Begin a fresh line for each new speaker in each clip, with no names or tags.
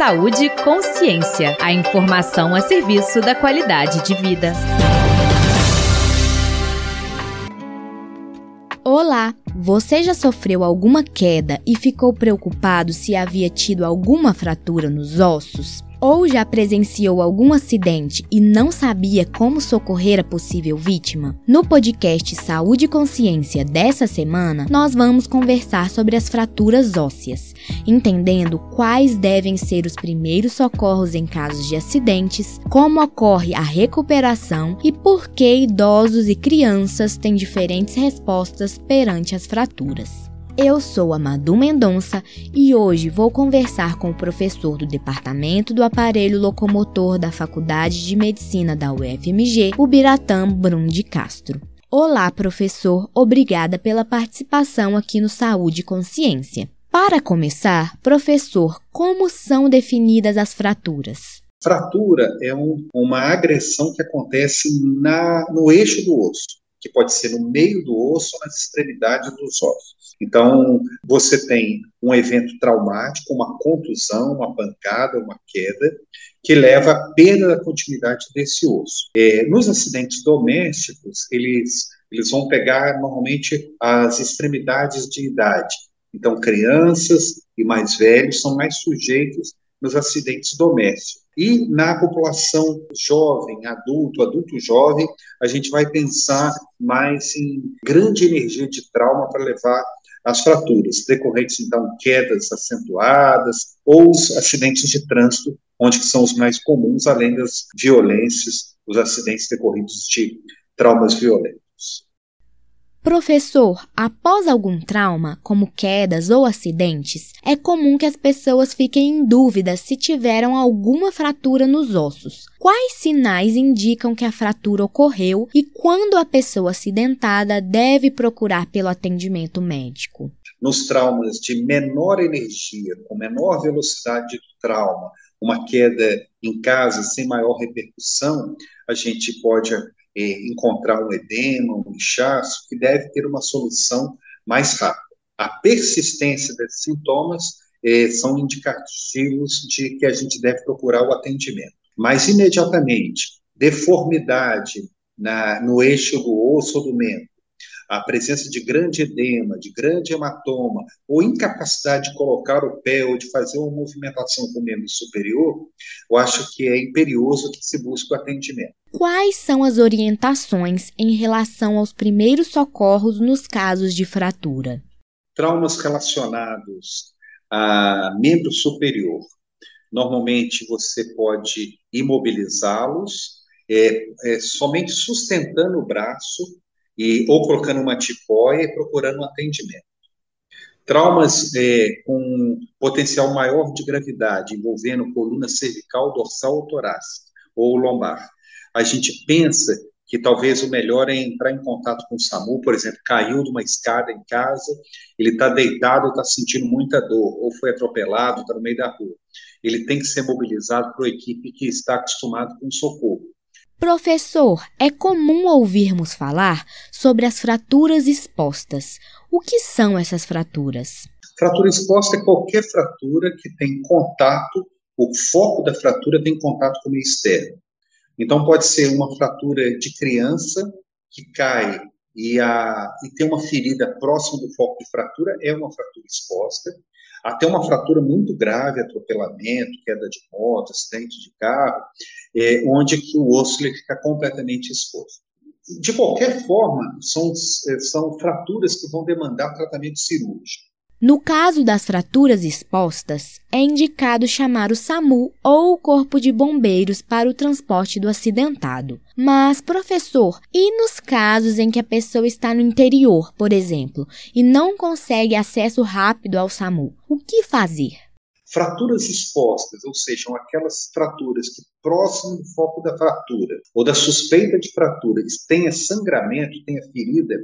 Saúde e Consciência. A informação a serviço da qualidade de vida.
Olá! Você já sofreu alguma queda e ficou preocupado se havia tido alguma fratura nos ossos? Ou já presenciou algum acidente e não sabia como socorrer a possível vítima? No podcast Saúde e Consciência dessa semana, nós vamos conversar sobre as fraturas ósseas, entendendo quais devem ser os primeiros socorros em casos de acidentes, como ocorre a recuperação e por que idosos e crianças têm diferentes respostas perante as fraturas. Eu sou a Madu Mendonça e hoje vou conversar com o professor do Departamento do Aparelho Locomotor da Faculdade de Medicina da UFMG, o Biratã Brum de Castro. Olá, professor, obrigada pela participação aqui no Saúde e Consciência. Para começar, professor, como são definidas as fraturas?
Fratura é um, uma agressão que acontece na, no eixo do osso que pode ser no meio do osso ou nas extremidades dos ossos. Então, você tem um evento traumático, uma contusão, uma pancada, uma queda, que leva à perda da continuidade desse osso. É, nos acidentes domésticos, eles, eles vão pegar normalmente as extremidades de idade. Então, crianças e mais velhos são mais sujeitos nos acidentes domésticos. E na população jovem, adulto, adulto jovem, a gente vai pensar mais em grande energia de trauma para levar as fraturas, decorrentes, então, quedas acentuadas ou os acidentes de trânsito, onde são os mais comuns, além das violências, os acidentes decorridos de traumas violentos.
Professor, após algum trauma, como quedas ou acidentes, é comum que as pessoas fiquem em dúvida se tiveram alguma fratura nos ossos. Quais sinais indicam que a fratura ocorreu e quando a pessoa acidentada deve procurar pelo atendimento médico?
Nos traumas de menor energia, com menor velocidade do trauma, uma queda em casa sem maior repercussão, a gente pode é, encontrar um edema, um inchaço, que deve ter uma solução mais rápida. A persistência desses sintomas é, são indicativos de que a gente deve procurar o atendimento. Mas, imediatamente, deformidade na, no eixo do osso ou do membro, a presença de grande edema, de grande hematoma, ou incapacidade de colocar o pé ou de fazer uma movimentação com o membro superior, eu acho que é imperioso que se busque o atendimento.
Quais são as orientações em relação aos primeiros socorros nos casos de fratura?
Traumas relacionados a membro superior. Normalmente você pode imobilizá-los, é, é, somente sustentando o braço e ou colocando uma tipóia e procurando um atendimento. Traumas é, com potencial maior de gravidade, envolvendo coluna cervical, dorsal ou torácica, ou lombar. A gente pensa que talvez o melhor é entrar em contato com o SAMU, por exemplo, caiu de uma escada em casa, ele está deitado, está sentindo muita dor, ou foi atropelado, está no meio da rua. Ele tem que ser mobilizado para a equipe que está acostumada com socorro.
Professor, é comum ouvirmos falar sobre as fraturas expostas. O que são essas fraturas?
Fratura exposta é qualquer fratura que tem contato, o foco da fratura tem contato com o meio externo. Então, pode ser uma fratura de criança que cai e, a, e tem uma ferida próxima do foco de fratura, é uma fratura exposta até uma fratura muito grave, atropelamento, queda de moto, acidente de carro, é, onde que o osso ele fica completamente exposto. De qualquer forma, são, é, são fraturas que vão demandar tratamento cirúrgico.
No caso das fraturas expostas, é indicado chamar o SAMU ou o Corpo de Bombeiros para o transporte do acidentado. Mas, professor, e nos casos em que a pessoa está no interior, por exemplo, e não consegue acesso rápido ao SAMU, o que fazer?
Fraturas expostas, ou seja, aquelas fraturas que próximo do foco da fratura ou da suspeita de fratura tenha sangramento, tenha ferida,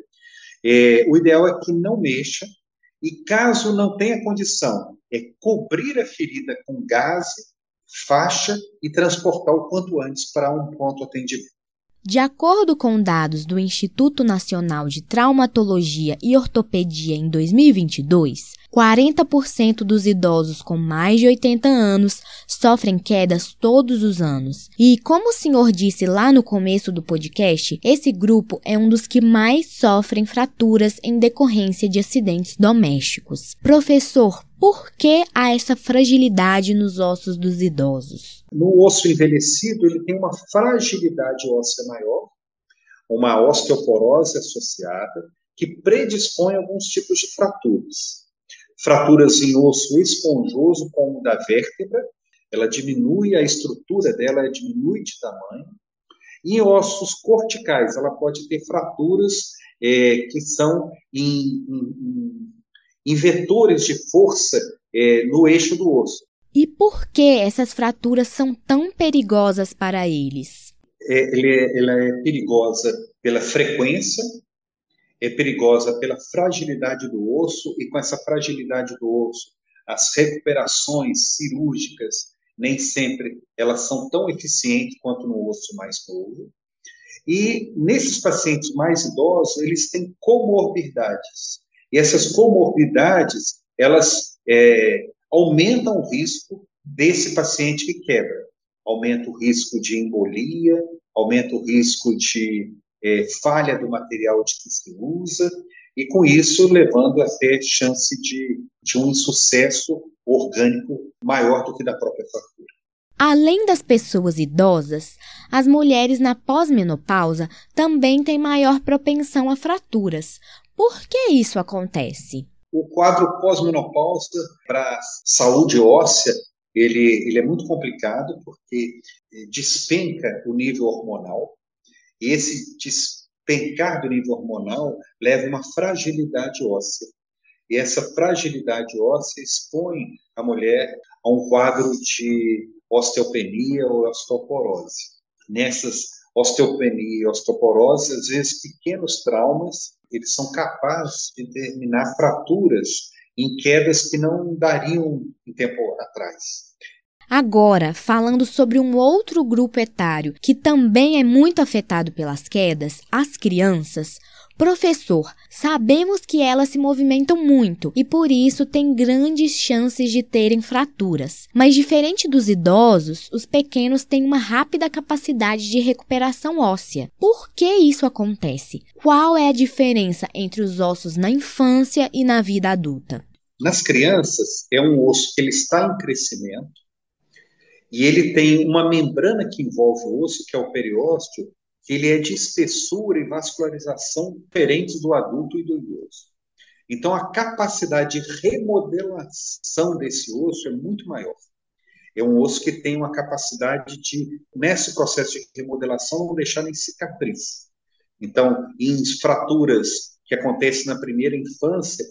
é, o ideal é que não mexa e caso não tenha condição, é cobrir a ferida com gás, faixa e transportar o quanto antes para um pronto atendimento.
De acordo com dados do Instituto Nacional de Traumatologia e Ortopedia em 2022, 40% dos idosos com mais de 80 anos sofrem quedas todos os anos. E como o senhor disse lá no começo do podcast, esse grupo é um dos que mais sofrem fraturas em decorrência de acidentes domésticos. Professor, por que há essa fragilidade nos ossos dos idosos?
No osso envelhecido, ele tem uma fragilidade óssea maior, uma osteoporose associada, que predispõe a alguns tipos de fraturas. Fraturas em osso esponjoso, como o da vértebra, ela diminui a estrutura dela, diminui de tamanho. Em ossos corticais, ela pode ter fraturas é, que são em, em, em, vetores de força é, no eixo do osso.
E por que essas fraturas são tão perigosas para eles?
É, é, ela é perigosa pela frequência, é perigosa pela fragilidade do osso, e com essa fragilidade do osso, as recuperações cirúrgicas nem sempre elas são tão eficientes quanto no osso mais novo. E nesses pacientes mais idosos, eles têm comorbidades. E essas comorbidades, elas é, aumentam o risco desse paciente que quebra. Aumenta o risco de embolia, aumenta o risco de é, falha do material de que se usa, e com isso levando a ter chance de, de um insucesso orgânico maior do que da própria fratura.
Além das pessoas idosas, as mulheres na pós-menopausa também têm maior propensão a fraturas. Por que isso acontece?
O quadro pós-menopausa para saúde óssea ele, ele é muito complicado porque despenca o nível hormonal e esse despencar do nível hormonal leva a uma fragilidade óssea. E essa fragilidade óssea expõe a mulher a um quadro de osteopenia ou osteoporose. Nessas osteopenia osteoporose, às vezes pequenos traumas, eles são capazes de determinar fraturas em quedas que não dariam em tempo atrás.
Agora, falando sobre um outro grupo etário que também é muito afetado pelas quedas, as crianças, Professor, sabemos que elas se movimentam muito e por isso têm grandes chances de terem fraturas. Mas diferente dos idosos, os pequenos têm uma rápida capacidade de recuperação óssea. Por que isso acontece? Qual é a diferença entre os ossos na infância e na vida adulta?
Nas crianças, é um osso que ele está em crescimento e ele tem uma membrana que envolve o osso, que é o periósteo, ele é de espessura e vascularização diferentes do adulto e do idoso. Então, a capacidade de remodelação desse osso é muito maior. É um osso que tem uma capacidade de, nesse processo de remodelação, não deixar nem cicatriz. Então, em fraturas que acontecem na primeira infância,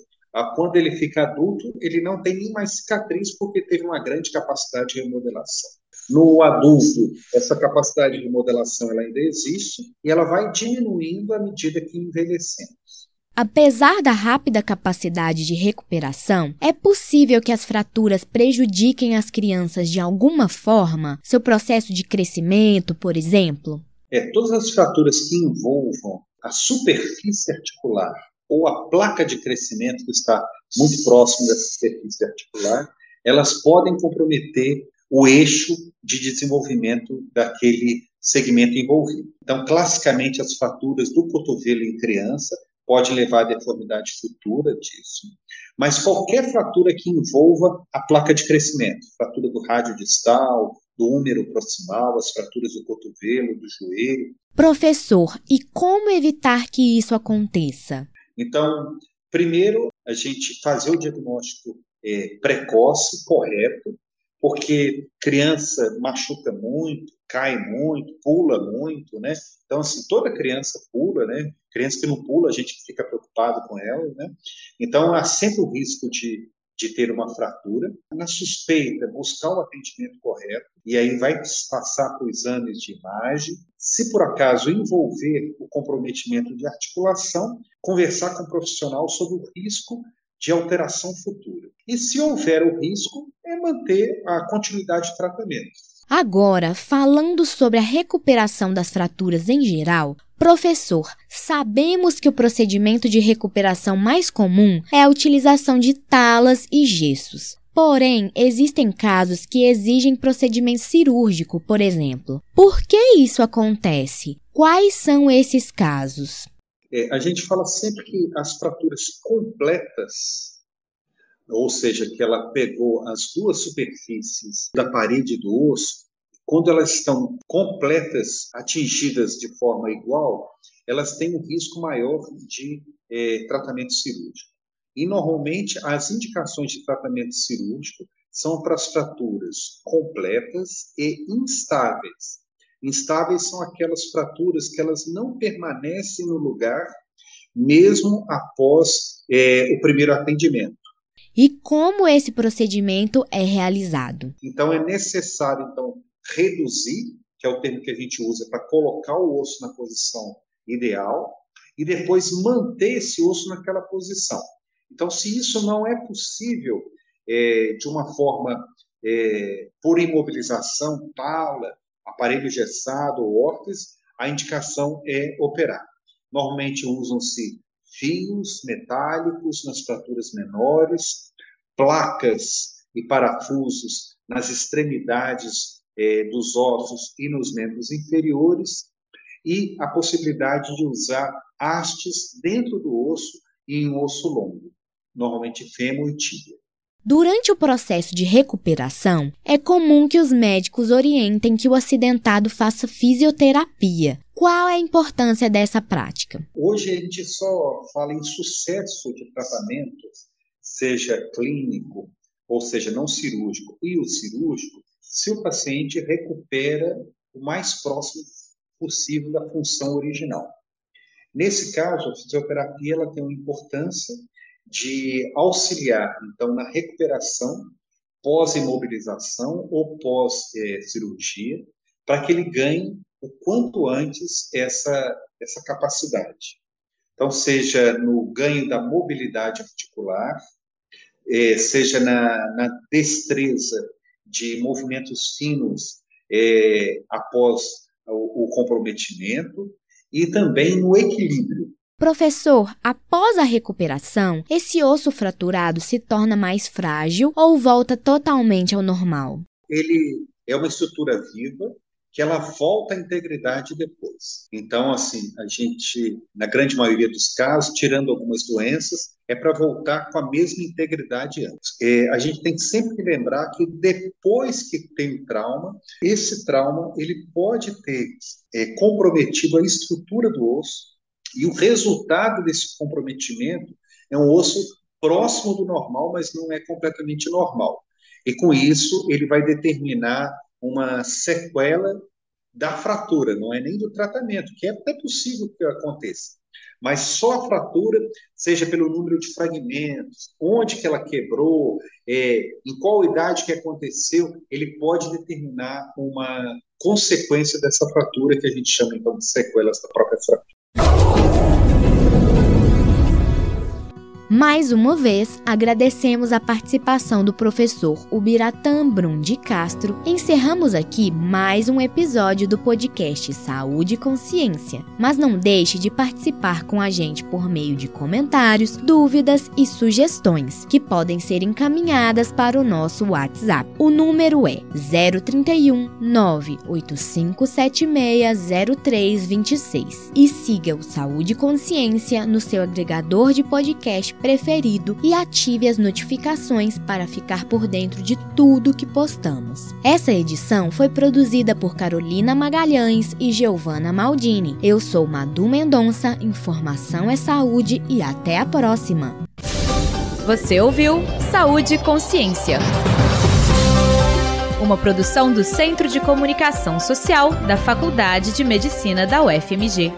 quando ele fica adulto, ele não tem nem mais cicatriz porque teve uma grande capacidade de remodelação. No adulto, essa capacidade de modelação ela ainda existe e ela vai diminuindo à medida que envelhecemos.
Apesar da rápida capacidade de recuperação, é possível que as fraturas prejudiquem as crianças de alguma forma, seu processo de crescimento, por exemplo?
É, todas as fraturas que envolvam a superfície articular ou a placa de crescimento que está muito próximo dessa superfície articular, elas podem comprometer o eixo de desenvolvimento daquele segmento envolvido. Então, classicamente, as fraturas do cotovelo em criança pode levar à deformidade futura disso, mas qualquer fratura que envolva a placa de crescimento, fratura do rádio distal, do húmero proximal, as fraturas do cotovelo, do joelho.
Professor, e como evitar que isso aconteça?
Então, primeiro, a gente fazer o diagnóstico é, precoce, correto, porque criança machuca muito, cai muito, pula muito, né? Então, assim, toda criança pula, né? Criança que não pula, a gente fica preocupado com ela, né? Então, há sempre o risco de, de ter uma fratura. Na suspeita, buscar o atendimento correto, e aí vai passar por exames de imagem. Se por acaso envolver o comprometimento de articulação, conversar com o profissional sobre o risco de alteração futura. E se houver o risco, é manter a continuidade de tratamento.
Agora, falando sobre a recuperação das fraturas em geral, professor, sabemos que o procedimento de recuperação mais comum é a utilização de talas e gessos. Porém, existem casos que exigem procedimento cirúrgico, por exemplo. Por que isso acontece? Quais são esses casos?
É, a gente fala sempre que as fraturas completas, ou seja, que ela pegou as duas superfícies da parede do osso, quando elas estão completas, atingidas de forma igual, elas têm um risco maior de é, tratamento cirúrgico. E, normalmente, as indicações de tratamento cirúrgico são para as fraturas completas e instáveis. Instáveis são aquelas fraturas que elas não permanecem no lugar mesmo após é, o primeiro atendimento.
E como esse procedimento é realizado?
Então é necessário então reduzir, que é o termo que a gente usa para colocar o osso na posição ideal, e depois manter esse osso naquela posição. Então, se isso não é possível é, de uma forma é, por imobilização, pala, aparelho gessado ou órtese, a indicação é operar. Normalmente usam-se fios metálicos nas fraturas menores, placas e parafusos nas extremidades é, dos ossos e nos membros inferiores, e a possibilidade de usar hastes dentro do osso e em osso longo, normalmente fêmur e tíbia.
Durante o processo de recuperação, é comum que os médicos orientem que o acidentado faça fisioterapia. Qual é a importância dessa prática?
Hoje a gente só fala em sucesso de tratamento, seja clínico, ou seja, não cirúrgico, e o cirúrgico, se o paciente recupera o mais próximo possível da função original. Nesse caso, a fisioterapia ela tem uma importância de auxiliar, então, na recuperação pós-imobilização ou pós-cirurgia, para que ele ganhe o quanto antes essa, essa capacidade. Então, seja no ganho da mobilidade articular, é, seja na, na, destreza de movimentos finos é, após o, o comprometimento, e também no equilíbrio.
Professor, após a recuperação, esse osso fraturado se torna mais frágil ou volta totalmente ao normal?
Ele é uma estrutura viva que ela volta à integridade depois. Então, assim, a gente, na grande maioria dos casos, tirando algumas doenças, é para voltar com a mesma integridade antes. É, a gente tem sempre que lembrar que depois que tem o trauma, esse trauma ele pode ter é, comprometido a estrutura do osso, e o resultado desse comprometimento é um osso próximo do normal, mas não é completamente normal. E com isso, ele vai determinar uma sequela da fratura, não é nem do tratamento, que é até possível que aconteça. Mas só a fratura, seja pelo número de fragmentos, onde que ela quebrou, é, em qual idade que aconteceu, ele pode determinar uma consequência dessa fratura que a gente chama então de sequelas da própria fratura.
Mais uma vez, agradecemos a participação do professor Ubiratã Brum de Castro. Encerramos aqui mais um episódio do podcast Saúde e Consciência. Mas não deixe de participar com a gente por meio de comentários, dúvidas e sugestões, que podem ser encaminhadas para o nosso WhatsApp. O número é 031 985760326 e siga o Saúde e Consciência no seu agregador de podcast preferido e ative as notificações para ficar por dentro de tudo que postamos. Essa edição foi produzida por Carolina Magalhães e Giovanna Maldini. Eu sou Madu Mendonça, informação é saúde e até a próxima.
Você ouviu Saúde e Consciência. Uma produção do Centro de Comunicação Social da Faculdade de Medicina da UFMG.